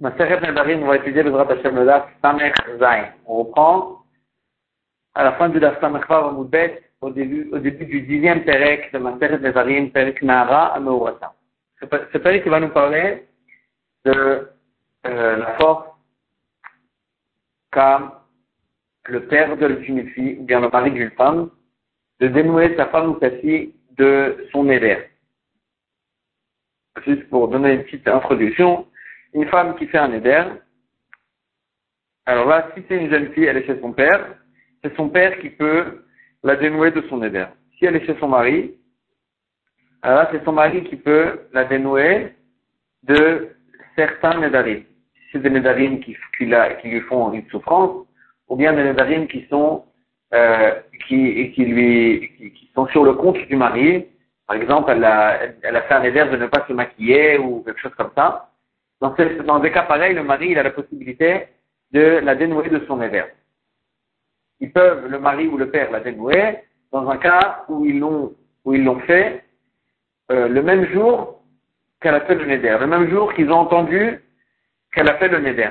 On va étudier le le Daf. On reprend à la fin du Daf Samech au début, du dixième Perek de Maseret Nedarim, Perek Nahara Ameurata. Ce Perek va nous parler de euh, la force qu'a le père de fille, ou bien le mari d'une femme, de dénouer sa femme ou sa fille de son éder. Juste pour donner une petite introduction, une femme qui fait un éder, alors là, si c'est une jeune fille, elle est chez son père, c'est son père qui peut la dénouer de son éder. Si elle est chez son mari, alors là, c'est son mari qui peut la dénouer de certains nédarim. Si c'est des nédarim qui, lui font une souffrance, ou bien des nédarim qui sont, euh, qui, qui lui, qui, sont sur le compte du mari. Par exemple, elle a, elle a fait un éder de ne pas se maquiller ou quelque chose comme ça. Dans, ce, des cas pareils, le mari a la possibilité de la dénouer de son éder. Ils peuvent, le mari ou le père, la dénouer dans un cas où ils l'ont fait euh, le même jour qu'elle a fait le neder, le même jour qu'ils ont entendu qu'elle a fait le neder.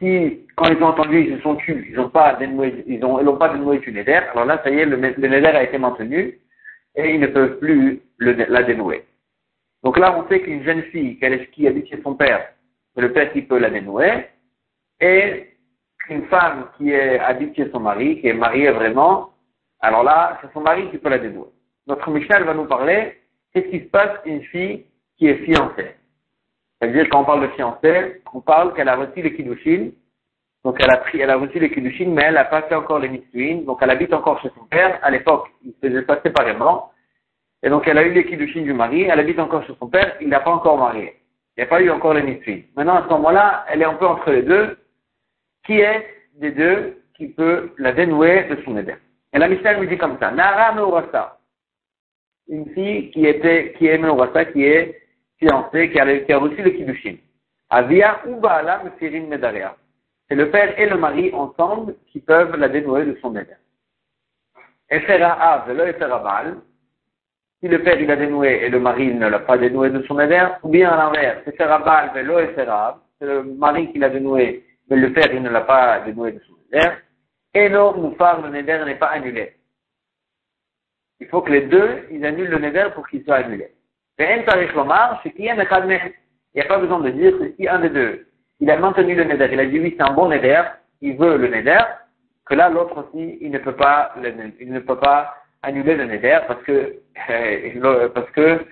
Si, quand ils ont entendu, ils se sont tus, ils n'ont pas dénoué, ils ont, ils n'ont pas dénoué du neder, alors là, ça y est, le, le neder a été maintenu et ils ne peuvent plus la dénouer. Donc là, on sait qu'une jeune fille qui habite chez son père, c'est le père qui peut la dénouer, et qu'une femme qui est, habite chez son mari, qui est mariée vraiment, alors là, c'est son mari qui peut la dénouer. Notre Michel va nous parler, qu'est-ce qui se passe une fille qui est fiancée? C'est-à-dire, quand on parle de fiancée, on parle qu'elle a reçu les kiddushin, donc elle a pris, elle a reçu les kiddushin, mais elle n'a pas fait encore les mitzvahs, donc elle habite encore chez son père. À l'époque, il se faisait pas séparément. Et donc, elle a eu kiddushin du mari, elle habite encore chez son père, il n'a pas encore marié. Il n'y a pas eu encore les. Maintenant, à ce moment-là, elle est un peu entre les deux. Qui est des deux qui peut la dénouer de son éder? Et la Mishnah lui dit comme ça, Nara Meurasa. Une fille qui était, qui est Meurasa, qui est fiancée, qui a, qui a reçu le kiddushin. Avia ou Baala Mefirin Medaria. C'est le père et le mari ensemble qui peuvent la dénouer de son éder. Efera Av, le. Si le père il a dénoué et le mari ne l'a pas dénoué de son éder, ou bien à l'inverse, Efera Baal, velo Efera Av. C'est le mari qui l'a dénoué, mais le père il ne l'a pas dénoué de son éder. Et non, Moufar, le neder n'est pas annulé. Il faut que les deux, ils annulent le neder pour qu'il soit annulé. Il n'y a pas besoin de dire que si un des deux, il a maintenu le neder, il a dit oui, c'est un bon neder, il veut le neder, que là, l'autre aussi, il ne peut pas, il ne peut pas annuler le neder parce que, euh, parce que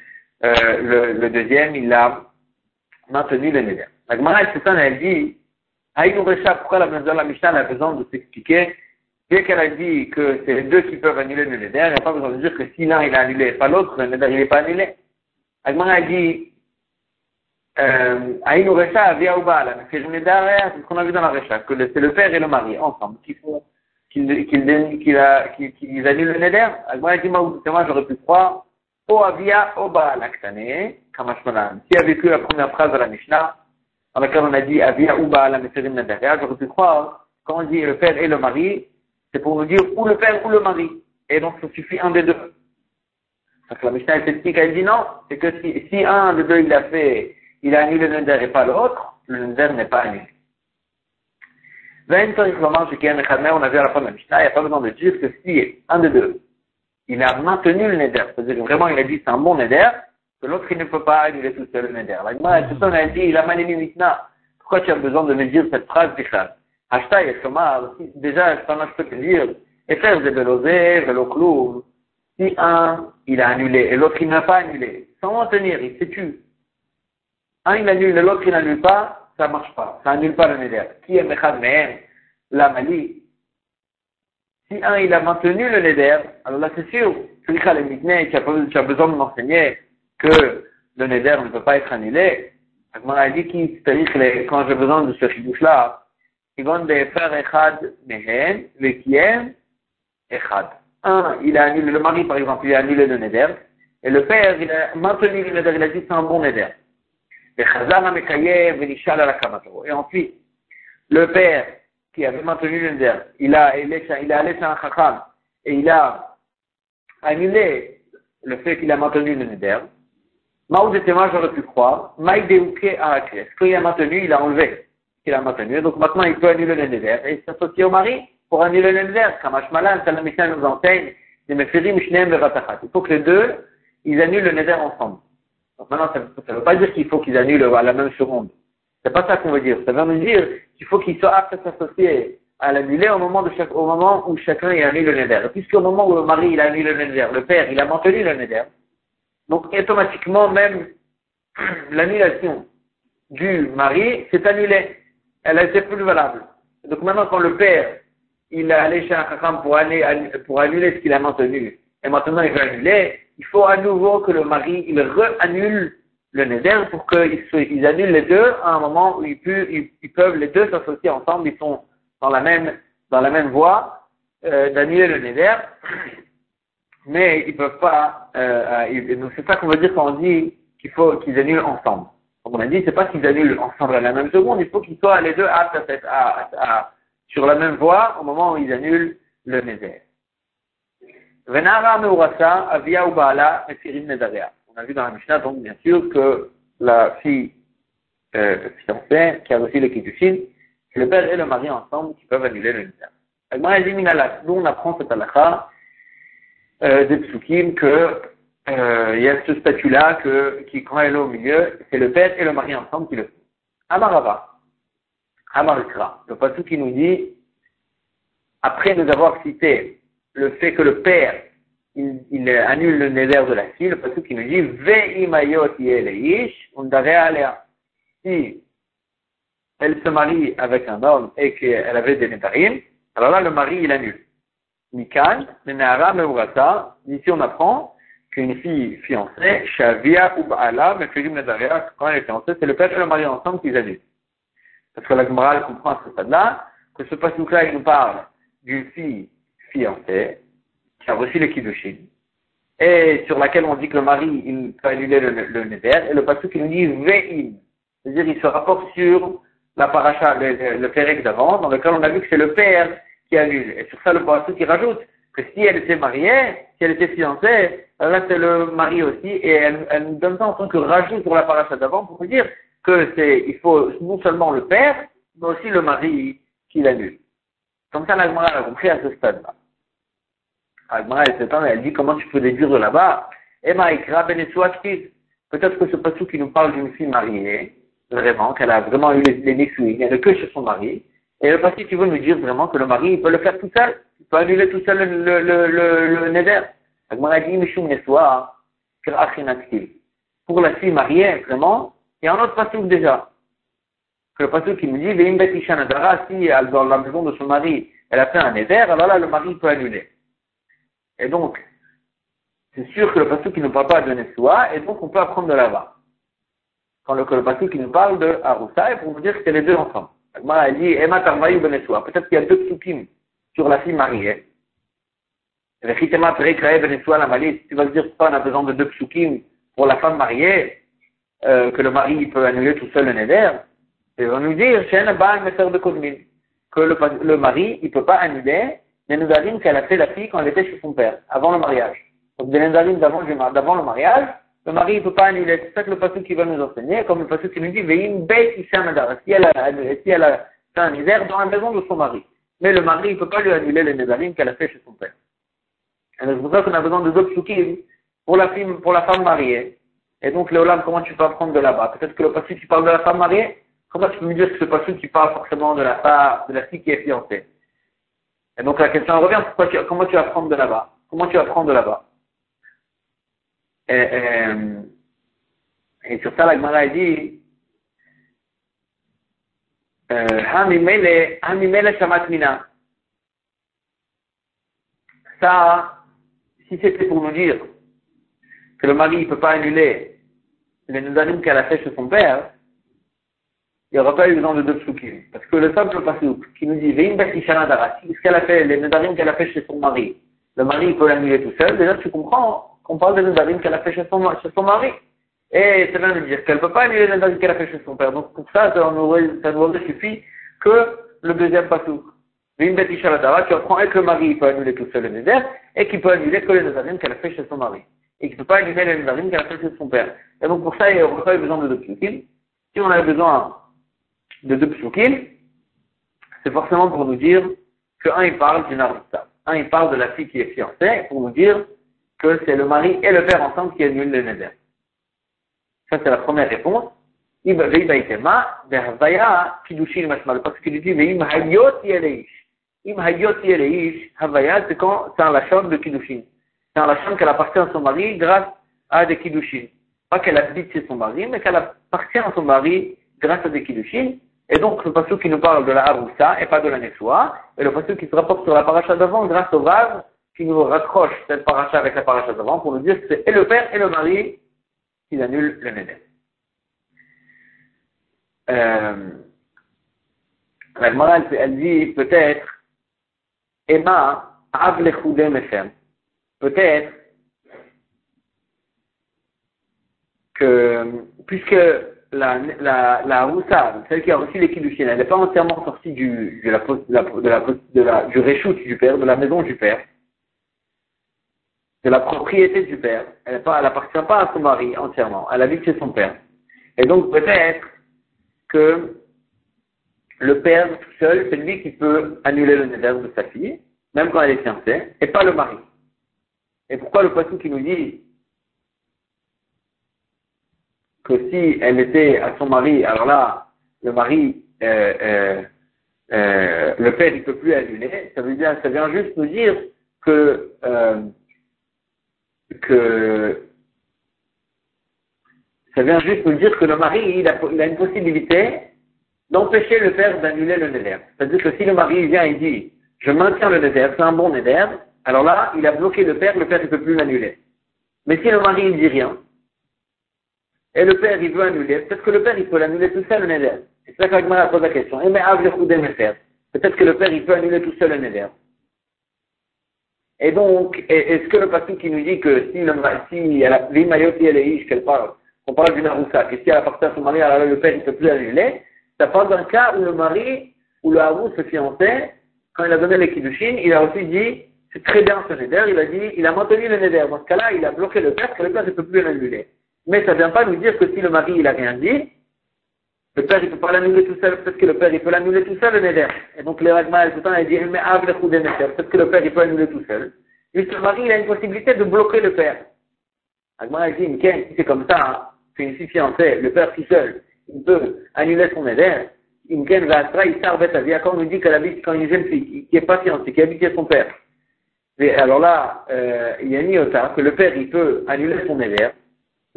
euh, le, deuxième, il a maintenu le neder. La Gemara, elle dit, Aïnou Recha, pourquoi la, la Mishnah a besoin de s'expliquer? Dès qu'elle a dit que c'est les deux qui peuvent annuler le neder, il n'y a pas besoin de dire que si l'un il a annulé et pas l'autre, le neder il n'est pas annulé. Agmara a dit Aïnou Recha, via ou c'est le neder, c'est ce qu'on a vu dans la Recha, que c'est le père et le mari ensemble qui font, qui, qui, qui, qui, annulent le neder. A dit moi j'aurais pu croire O avia o baal aktane, kamashmanan. Qui a vécu la première phrase de la Mishnah, dans laquelle on a dit Avia ou Baal Meserim Nadaria, j'aurais pu croire, quand on dit le père et le mari, c'est pour nous dire ou le père ou le mari. Et donc, ça suffit un des deux. Donc, la Mishnah esthétique, elle dit non, c'est que si, si un des deux il a fait, il a annulé le neder et pas l'autre, le neder n'est pas annulé. On a vu à la fin de la Mishnah, il n'y a pas besoin de dire que si un des deux, il a maintenu le neder, c'est-à-dire vraiment il a dit c'est un bon neder, que l'autre il ne peut pas annuler tout seul le neder. La on a dit, il a manémi mitna. Pourquoi tu as besoin de me dire cette phrase, Bichal? Hashta Yeshomar, déjà, je peux te dire, et faire des velosé, veloclou, si un, il a annulé, et l'autre, il n'a pas annulé, sans maintenir, il s'est tu. Un, il annule, et l'autre, il n'annule pas, ça marche pas. Ça annule pas le neder. Qui est Mechad Mehem? La Mali. Si un, il a maintenu le neder, alors là, c'est sûr, tu as besoin de m'enseigner que le neder ne peut pas être annulé. A dit qu'il quand j'ai besoin de ce chidouche-là, le. Un, il a annulé, le mari par exemple, il a annulé le neder, et le père, il a maintenu le neder, il a dit c'est un bon neder. Et ensuite, le père, qui avait maintenu le neder, il a, a, a allé chez un chacham, et il a annulé le fait qu'il a maintenu le neder, Maoud et moi, j'aurais pu croire. Maïdéouké à Est-ce qu'il a maintenu, il a enlevé. Il a maintenu. Donc maintenant, il peut annuler le neder et s'associer au mari pour annuler le neder. Kamash Malan, nous enseigne, Il faut que les deux, ils annulent le neder ensemble. Donc maintenant, ça ne veut pas dire qu'il faut qu'ils annulent à la même seconde. C'est pas ça qu'on veut dire. Ça veut dire qu'il faut qu'ils soient aptes à s'associer à l'annuler au moment de chaque, au moment où chacun a annulé le neder. Puisqu'au moment où le mari il a annulé le neder, le père il a maintenu le neder, donc automatiquement même l'annulation du mari s'est annulée. Elle a été plus valable. Donc maintenant quand le père il a allé chez un pour, pour annuler ce qu'il a maintenu, et maintenant il veut annuler, il faut à nouveau que le mari il re-annule le neder pour qu'ils ils annulent les deux à un moment où ils, ils peuvent les deux s'associer ensemble, ils sont dans la même, dans la même voie euh, d'annuler le neder, mais ils peuvent pas. Euh, euh c'est ça qu'on veut dire quand on dit qu'il faut qu'ils annulent ensemble. Comme on a dit, c'est pas qu'ils annulent ensemble à la même seconde, il faut qu'ils soient les deux à, à, à, sur la même voie au moment où ils annulent le neder. On a vu dans la Mishnah, donc bien sûr, que la fille euh, fiancée, qui a reçu le kiddushin, le père et le mari ensemble qui peuvent annuler le nidar. Nous, on apprend cette halakha euh, des psukim que euh, il y a ce statut-là que, qui, quand elle est au milieu, c'est le père et le mari ensemble qui le font. Amarava, Amarikra, le passage qui nous dit, après nous avoir cité le fait que le père, il, annule le neder de la fille, le passage qui nous dit, Ve'imayot yeleish, alea. Si elle se marie avec un homme et qu'elle avait des nétarim, alors là, le mari, il annule. Mikan, Nenara, Meurata, ici on apprend qu'une fille fiancée, Shavia ou Baala, Mefirim Nedaria, quand elle est fiancée, c'est le père et le mari ensemble qui annulent. Parce que la Gemara comprend à ce stade-là que ce passage-là, il nous parle d'une fille fiancée qui a reçu le kiddushin et sur laquelle on dit que le mari, il peut annuler le, le, neder, et le passage qui nous dit Ve'im. C'est-à-dire, il se rapporte sur la paracha, le, le d'avant, dans lequel on a vu que c'est le père qui annule. Et sur ça, le pasteur qui rajoute que si elle était mariée, si elle était fiancée, là c'est le mari aussi, et elle, elle nous donne ça en tant que rajout sur la paracha d'avant pour dire que c'est, il faut non seulement le père, mais aussi le mari qui l'annule. Comme ça, l'Agmara a compris à ce stade-là. L'Agmara, elle elle dit comment tu peux déduire de là-bas. Emma Ikra Peut-être que ce passou qui nous parle d'une fille mariée, vraiment, qu'elle a vraiment eu les, les elle n'est que chez son mari. Et le passé, tu veux nous dire vraiment que le mari, il peut le faire tout seul. Il peut annuler tout seul le, le, le, le, neder. Pour la fille mariée, vraiment, il y a un autre passage déjà. Le passage qui nous dit, si dans la maison de son mari, elle a fait un neder, alors là, le mari peut annuler. Et donc, c'est sûr que le passage qui ne parle pas de Nessoa, et donc on peut apprendre de là-bas quand le, le qui nous parle de Aroussa, et pour vous dire que c'est les deux ensemble. Agmara dit, Emma Tarvaï Benesua. Peut-être qu'il y a deux psukim sur la fille mariée. Rechitema Perekrae Benesua la malice. Tu vas te dire, on a besoin de deux psukim pour la femme mariée, euh, que le mari peut annuler tout seul le neder? Et on nous dire, Shen Baal Meser de Kodmin. Que le mari, il peut pas annuler les Nedarim qu'elle a fait la fille quand elle était chez son père, avant le mariage. Donc des Nedarim d'avant le mariage, le mari ne peut pas annuler. C'est ça que le passage qui va nous enseigner, comme le passage qui nous dit, Veim Beit si elle a, si elle a fait un hiver dans la maison de son mari. Mais le mari ne peut pas lui annuler les Nézarim qu'elle a fait chez son père. Et c'est pour ça qu'on a besoin de d'autres pour la, fille, pour la femme mariée. Et donc, Léolam, comment tu peux apprendre de là-bas? Peut-être que le passage qui parle de la femme mariée, comment tu peux me dire que ce passage qui parle forcément de la, femme, de la fille qui est fiancée? Et donc la question revient, comment tu apprends de là-bas? Comment tu apprends de là-bas? Et, et, et sur ça, la Gemara dit, Mina. Ça, si c'était pour nous dire que le mari ne peut pas annuler les Nedarim qu'elle a fait chez son père, il n'y aura pas eu besoin de deux psukim. Parce que le simple pasouk qui nous dit, Veim ce qu'elle a fait, les Nedarim qu'elle a fait chez son mari, le mari peut l'annuler tout seul, déjà tu comprends on parle des Nedarim qu'elle a fait chez son, chez mari. Et ça vient de dire qu'elle ne peut pas annuler les Nedarim qu'elle a fait chez son père. Donc pour ça, ça nous aurait, nous aurait suffi que le deuxième pasouk. Une bête tu apprends et que le mari peut annuler tout seul les Neder et qu'il peut annuler que les Nedarim qu'elle a fait chez son mari. et qu'il ne peut pas annuler les Nedarim qu'à la de son père. Et donc pour ça, il n'y pas besoin de deux psukim. Si on a besoin de deux psukim, c'est forcément pour nous dire qu'un il parle d'une arista. Un il parle de la fille qui est fiancée pour nous dire que c'est le mari et le père ensemble qui annulent les Neder. Ça c'est la première réponse. Parce qu'il dit, Im hayot yeleish. Im hayot yeleish, havaya, c'est quand c'est la chambre de Kiddushin. C'est la chambre qu'elle appartient à son mari grâce à des Kiddushin. Pas qu'elle habite chez son mari, mais qu'elle appartient à son mari grâce à des Kiddushin. Et donc, le passage qui nous parle de la Haroussa et pas de la Nessoua, et le passage qui se rapporte sur la paracha d'avant grâce au vase qui nous raccroche cette paracha avec la paracha d'avant pour nous dire que c'est et le père et le mari qui annulent le Nédé. Euh, la morale, elle dit peut-être, Emma, av mechem. Peut-être que, puisque la, la, la Roussa, celle qui a reçu les Kiddushin, elle n'est pas entièrement sortie du, de la, de la, de la, du réchoute du père, de la maison du père, de la propriété du père. Elle n'appartient pas à son mari entièrement. Elle habite chez son père. Et donc peut-être que le père seul, c'est lui qui peut annuler le neder de sa fille, même quand elle est fiancée, et pas le mari. Et pourquoi le poisson qui nous dit que si elle était à son mari, alors là, le mari, euh, euh, euh, le père, il peut plus annuler, ça veut dire, ça vient juste nous dire que, ça vient juste nous dire que le mari, il a, a une possibilité d'empêcher le père d'annuler le neder. C'est-à-dire que si le mari vient et dit, je maintiens le neder, c'est un bon neder, alors là, il a bloqué le père, le père ne peut plus l'annuler. Mais si le mari, il dit rien, et le père, il veut annuler, peut-être que le père, il peut l'annuler tout seul, le neder. C'est ça qu'Agmara pose la question. Et mais Peut-être que le père, il peut annuler tout seul le neder. Et donc, est-ce que le patron qui nous dit que si si elle a l'immayoti qu'elle parle, on parle d'une aroussa, que si elle appartient à son mari, alors le père, il ne peut plus annuler, ça parle d'un cas où le mari, ou le harou se fiançait, quand il a donné les kiddushin, il a aussi dit, c'est très bien ce neder, il a dit, il a maintenu le neder. Dans ce cas-là, il a bloqué le père, que le père ne peut plus l'annuler. Mais ça ne vient pas nous dire que si le mari il a rien dit, le père il peut pas l'annuler tout seul, peut-être que le père il peut l'annuler tout seul le neder. Et donc le ragma le temps il dit mais peut-être que le père il peut l'annuler tout seul. Juste le mari il a une possibilité de bloquer le père. Ragma dit si c'est comme ça, hein, c'est une fiancée, le père tout seul, il peut annuler son neder. Imken va il s'arrête à vie. Quand on nous dit qu'elle habite quand une jeune fille qui est pas fiancée, qui habite chez son père. Et alors là, euh, il y a une iota que le père il peut annuler son neder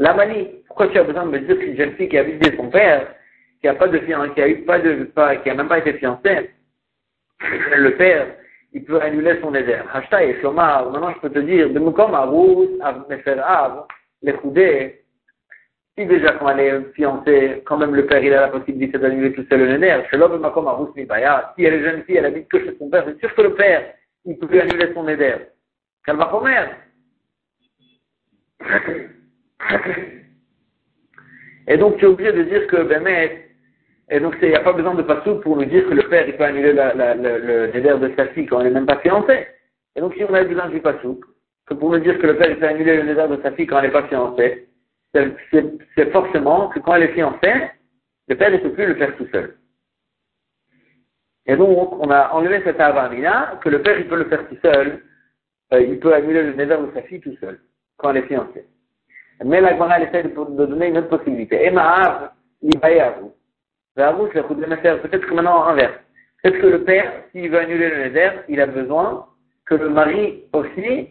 la manie, pourquoi tu as besoin de me dire qu'une jeune fille qui a visité son père, qui a pas de fiancé, qui a eu pas de, qui a même pas été fiancée, le père, il peut annuler son désert. Hashtag et Shomar, maintenant je peux te dire, de Mukom Av, les Khoudé, si déjà quand elle est quand même le père il a la possibilité d'annuler tout seul le neder, chez l'homme Makom Arous Mibaya, si elle est jeune fille, elle habite que chez son père, c'est sûr que le père, il peut annuler son. Qu'elle va mère. Et donc tu es obligé de dire que ben et donc il n'y a pas besoin de passou pour nous dire que le père il peut annuler la, le, le de sa fille quand elle n'est même pas fiancée. Et donc si on a besoin du passou, que pour nous dire que le père il peut annuler le neder de sa fille quand elle n'est pas fiancée, c'est forcément que quand elle est fiancée, le père ne peut plus le faire tout seul. Et donc, on a enlevé cette avamina, que le père, il peut le faire tout seul, euh, il peut annuler le neder de sa fille tout seul, quand elle est fiancée. Mais la Gemara essaie de, de donner une autre possibilité. Ema'av, l'ibayavu. Peut-être que maintenant, inverse. Peut-être que le père, s'il veut annuler le neder, il a besoin que le mari aussi,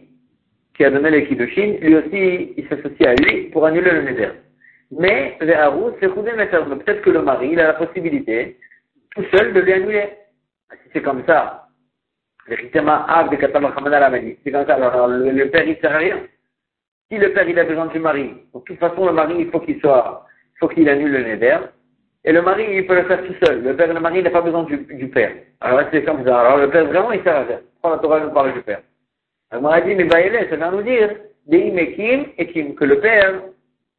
qui a donné les kiddushin, lui aussi, il s'associe à lui pour annuler le neder. Mais, peut-être que le mari, il a la possibilité, tout seul, de lui annuler. Si c'est comme ça, c'est comme ça, alors le, père, il sert à rien. Si le père il a besoin du mari, de toute façon le mari il faut qu'il soit, il faut qu'il annule le neder. Et le mari il peut le faire tout seul. Le père, le mari il n'a pas besoin du, père. Alors c'est comme ça. Alors le père vraiment il sert à. Prends la Torah nous parle du père. Alors a dit mais bah ça vient nous dire et Kim et Kim que le père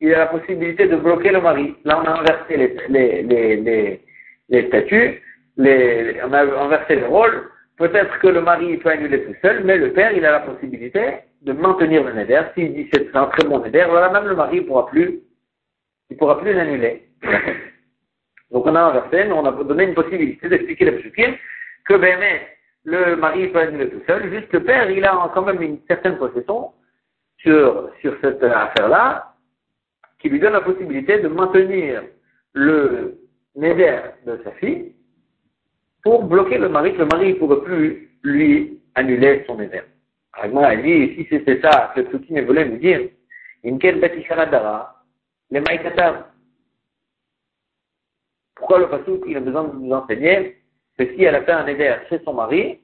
il a la possibilité de bloquer le mari. Là on a inversé les les, les statuts, les, on a inversé les rôles. Peut-être que le mari il peut annuler tout seul, mais le père il a la possibilité de maintenir le neder. S'il dit c'est un très bon neder, voilà, même le mari ne pourra plus, il pourra plus l'annuler. Donc on a inversé, mais on a donné une possibilité d'expliquer les psukim que ben, le mari peut annuler tout seul, juste le père, il a quand même une certaine possession sur, sur cette affaire-là, qui lui donne la possibilité de maintenir le neder de sa fille pour bloquer le mari, que le mari ne pourrait plus lui annuler son neder. Alors, elle dit, si c'était ça, que Tsuki voulait nous dire, Inkel Batisharadara, les Maïkatar. Pourquoi le Pasuk, il a besoin de nous enseigner que si elle a fait un neder chez son mari,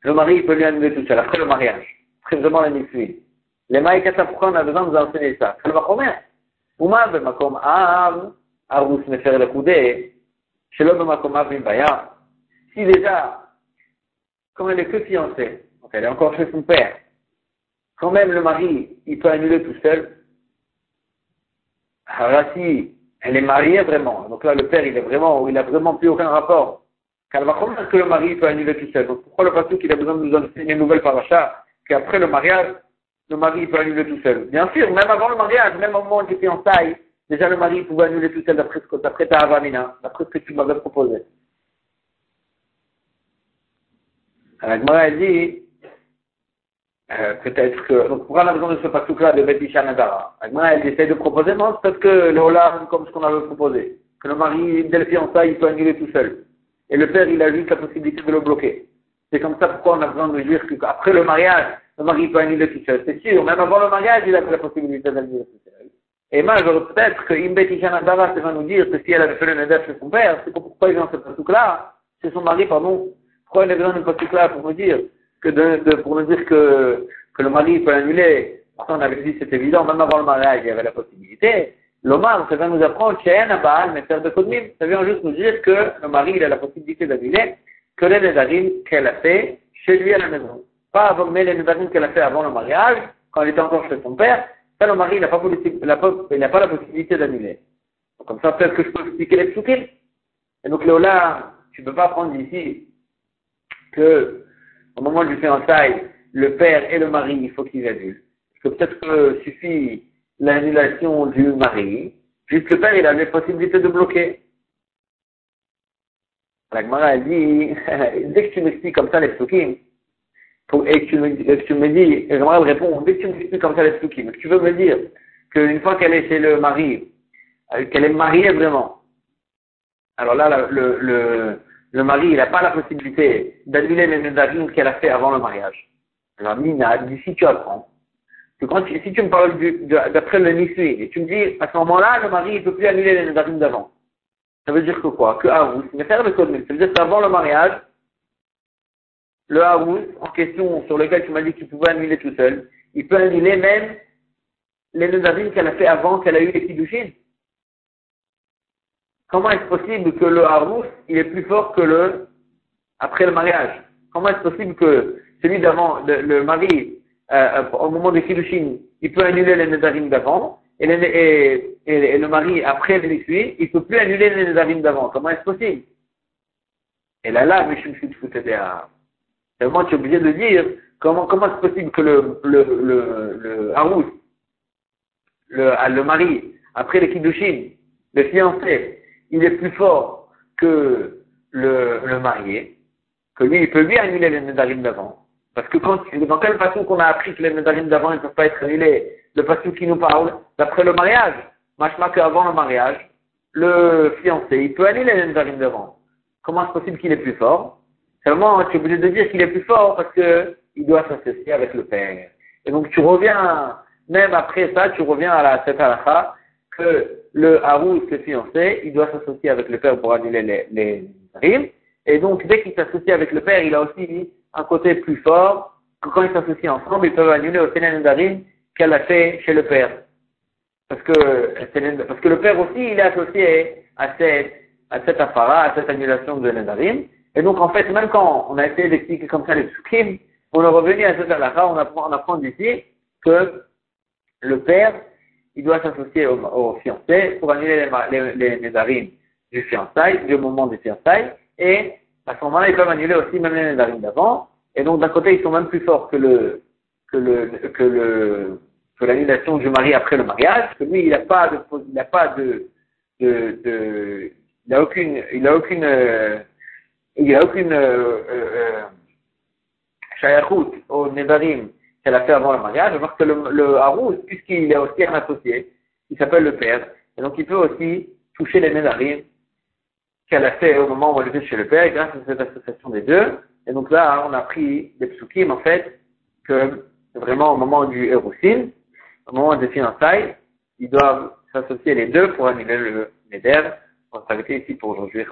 le mari peut lui annuler tout seul, après le mariage, après vraiment la nuit. Les Maïkatar, pourquoi on a besoin de nous enseigner ça C'est le Machomer. ומה במקום אב, ארוס מפר לכודי, שלא במקום אב מבעיה. Si déjà, comme elle est que fiancée, donc elle est encore chez son père, quand même le mari, il peut annuler tout seul. Alors là, si elle est mariée vraiment, donc là le père, il est vraiment, il a vraiment plus aucun rapport. Car comment est-ce que le mari peut annuler tout seul Donc pourquoi le pasteur qu'il a besoin de nous enseigner une nouvelle paracha, qu'après le mariage, le mari peut annuler tout seul? Bien sûr, même avant le mariage, même au moment en taille, déjà le mari pouvait annuler tout seul d'après ta avamina, d'après ce que tu m'avais proposé. Elle dit, euh, peut-être que, donc pourquoi on a besoin de ce pasouk-là de Betisha Nadara Agma, elle essaie de proposer, non, parce que le Hola, comme ce qu'on avait proposé, que le mari, dès le fiançailles, il peut annuler tout seul. Et le père, il a juste la possibilité de le bloquer. C'est comme ça pourquoi on a besoin de dire qu'après le mariage, le mari peut annuler tout seul? C'est sûr, même avant le mariage, il a la possibilité d'annuler tout seul. Et moi, je peut-être que Imbet Ishanadara va nous dire que si elle avait fait le neder chez son père, c'est pourquoi il est dans ce pasouk-là, c'est son mari, pardon, pourquoi il a besoin de pasouk-là pour nous dire que pour nous dire que, que le mari peut annuler? Pourtant, on avait dit c'est évident, même avant le mariage, il y avait la possibilité. L'Omar, ça vient nous apprendre chez Baal, mais faire de Kodmim. Ça vient juste nous dire que le mari, a la possibilité d'annuler que les Nedarim qu'elle a fait chez lui à la maison pas avant, mais les Nedarim qu'elle a fait avant le mariage, quand elle était encore chez son père, ça le mari n'a pas, la possibilité d'annuler. Comme ça, peut-être que je peux expliquer les psukim. Et donc, là, tu ne peux pas prendre ici que, au moment du fiançailles, le père et le mari, il faut qu'ils annulent. Que peut-être que suffit l'annulation du mari, juste le père, il a la possibilité de bloquer. La Gemara, elle dit, dès que tu m'expliques comme ça les psukim, et que tu me, dis, et j'aimerais répondre, dès que tu me dis comme ça les mais tu veux me dire qu'une fois qu'elle est chez le mari, euh, qu'elle est mariée vraiment, alors là, le, le mari, il n'a pas la possibilité d'annuler les nedarim qu'elle a fait avant le mariage. Alors, Nina, d'ici tu apprends, que quand si tu me parles d'après le Nisui, et tu me dis, à ce moment-là, le mari, il peut plus annuler les nedarim d'avant. Ça veut dire que quoi? Que Arous, mais faire le code, ça veut dire qu'avant le mariage, le Harouz en question sur lequel tu m'as dit que tu pouvais annuler tout seul, il peut annuler même les Nedarim qu'elle a fait avant qu'elle a eu les Kiddushin. Comment est-ce possible que le Harouz, il est plus fort que le après le mariage? Comment est-ce possible que celui d'avant, le, mari, euh, au moment des Kiddushin, il peut annuler les Nedarim d'avant, et, le mari, après le suit, il ne peut plus annuler les Nedarim d'avant. Comment est-ce possible? Et là, là, mais je suis obligé de dire. Comment comment c'est possible que le le le, le le, le mari, après les Kiddushin, le fiancé, il est plus fort que le, marié, que lui, il peut lui annuler les Nedarim d'avant. Parce que dans quelle façon qu'on a appris que les Nedarim d'avant ne peuvent pas être annulés, le passage qui nous parle, d'après le mariage, machma qu'avant le mariage, le fiancé, il peut annuler les Nedarim d'avant. Comment c'est possible qu'il est plus fort? Seulement, tu es obligé de dire qu'il est plus fort parce que il doit s'associer avec le père. Et donc, tu reviens, même après ça, tu reviens à la, cette halakha, que le harous, le fiancé, il doit s'associer avec le père pour annuler les, les rimes. Et donc, dès qu'il s'associe avec le père, il a aussi un côté plus fort que quand ils s'associent ensemble, ils peuvent annuler aussi les Darim qu'elle a fait chez le père. Parce que, parce que le père aussi, il est associé à cette, à cette afara, à cette annulation de Nedarim. Et donc, en fait, même quand on a essayé d'expliquer comme ça les psukim, on est revenu à cette halakha, on apprend, on apprend d'ici que le père, il doit s'associer au, fiancé pour annuler les, les, du fiançailles, du moment du fiançailles, et à ce moment-là, ils peuvent annuler aussi même les nédarim d'avant, Et donc d'un côté, ils sont même plus forts que le que le que l'annulation du mari après le mariage, que lui, il n'a pas de il n'a pas de de, de il a aucune il a aucune il a aucune euh, euh, euh au Nedarim qu'elle a fait avant le mariage, alors que le, le Harouz, puisqu'il est aussi un associé, il s'appelle le père, et donc il peut aussi toucher les Nedarim qu'elle a fait au moment où elle était chez le père, grâce à cette association des deux. Et donc là, on a pris des psukim, en fait, que vraiment au moment du Erosin, au moment des fiançailles, ils doivent s'associer les deux pour annuler le Neder. On s'arrêter ici pour aujourd'hui.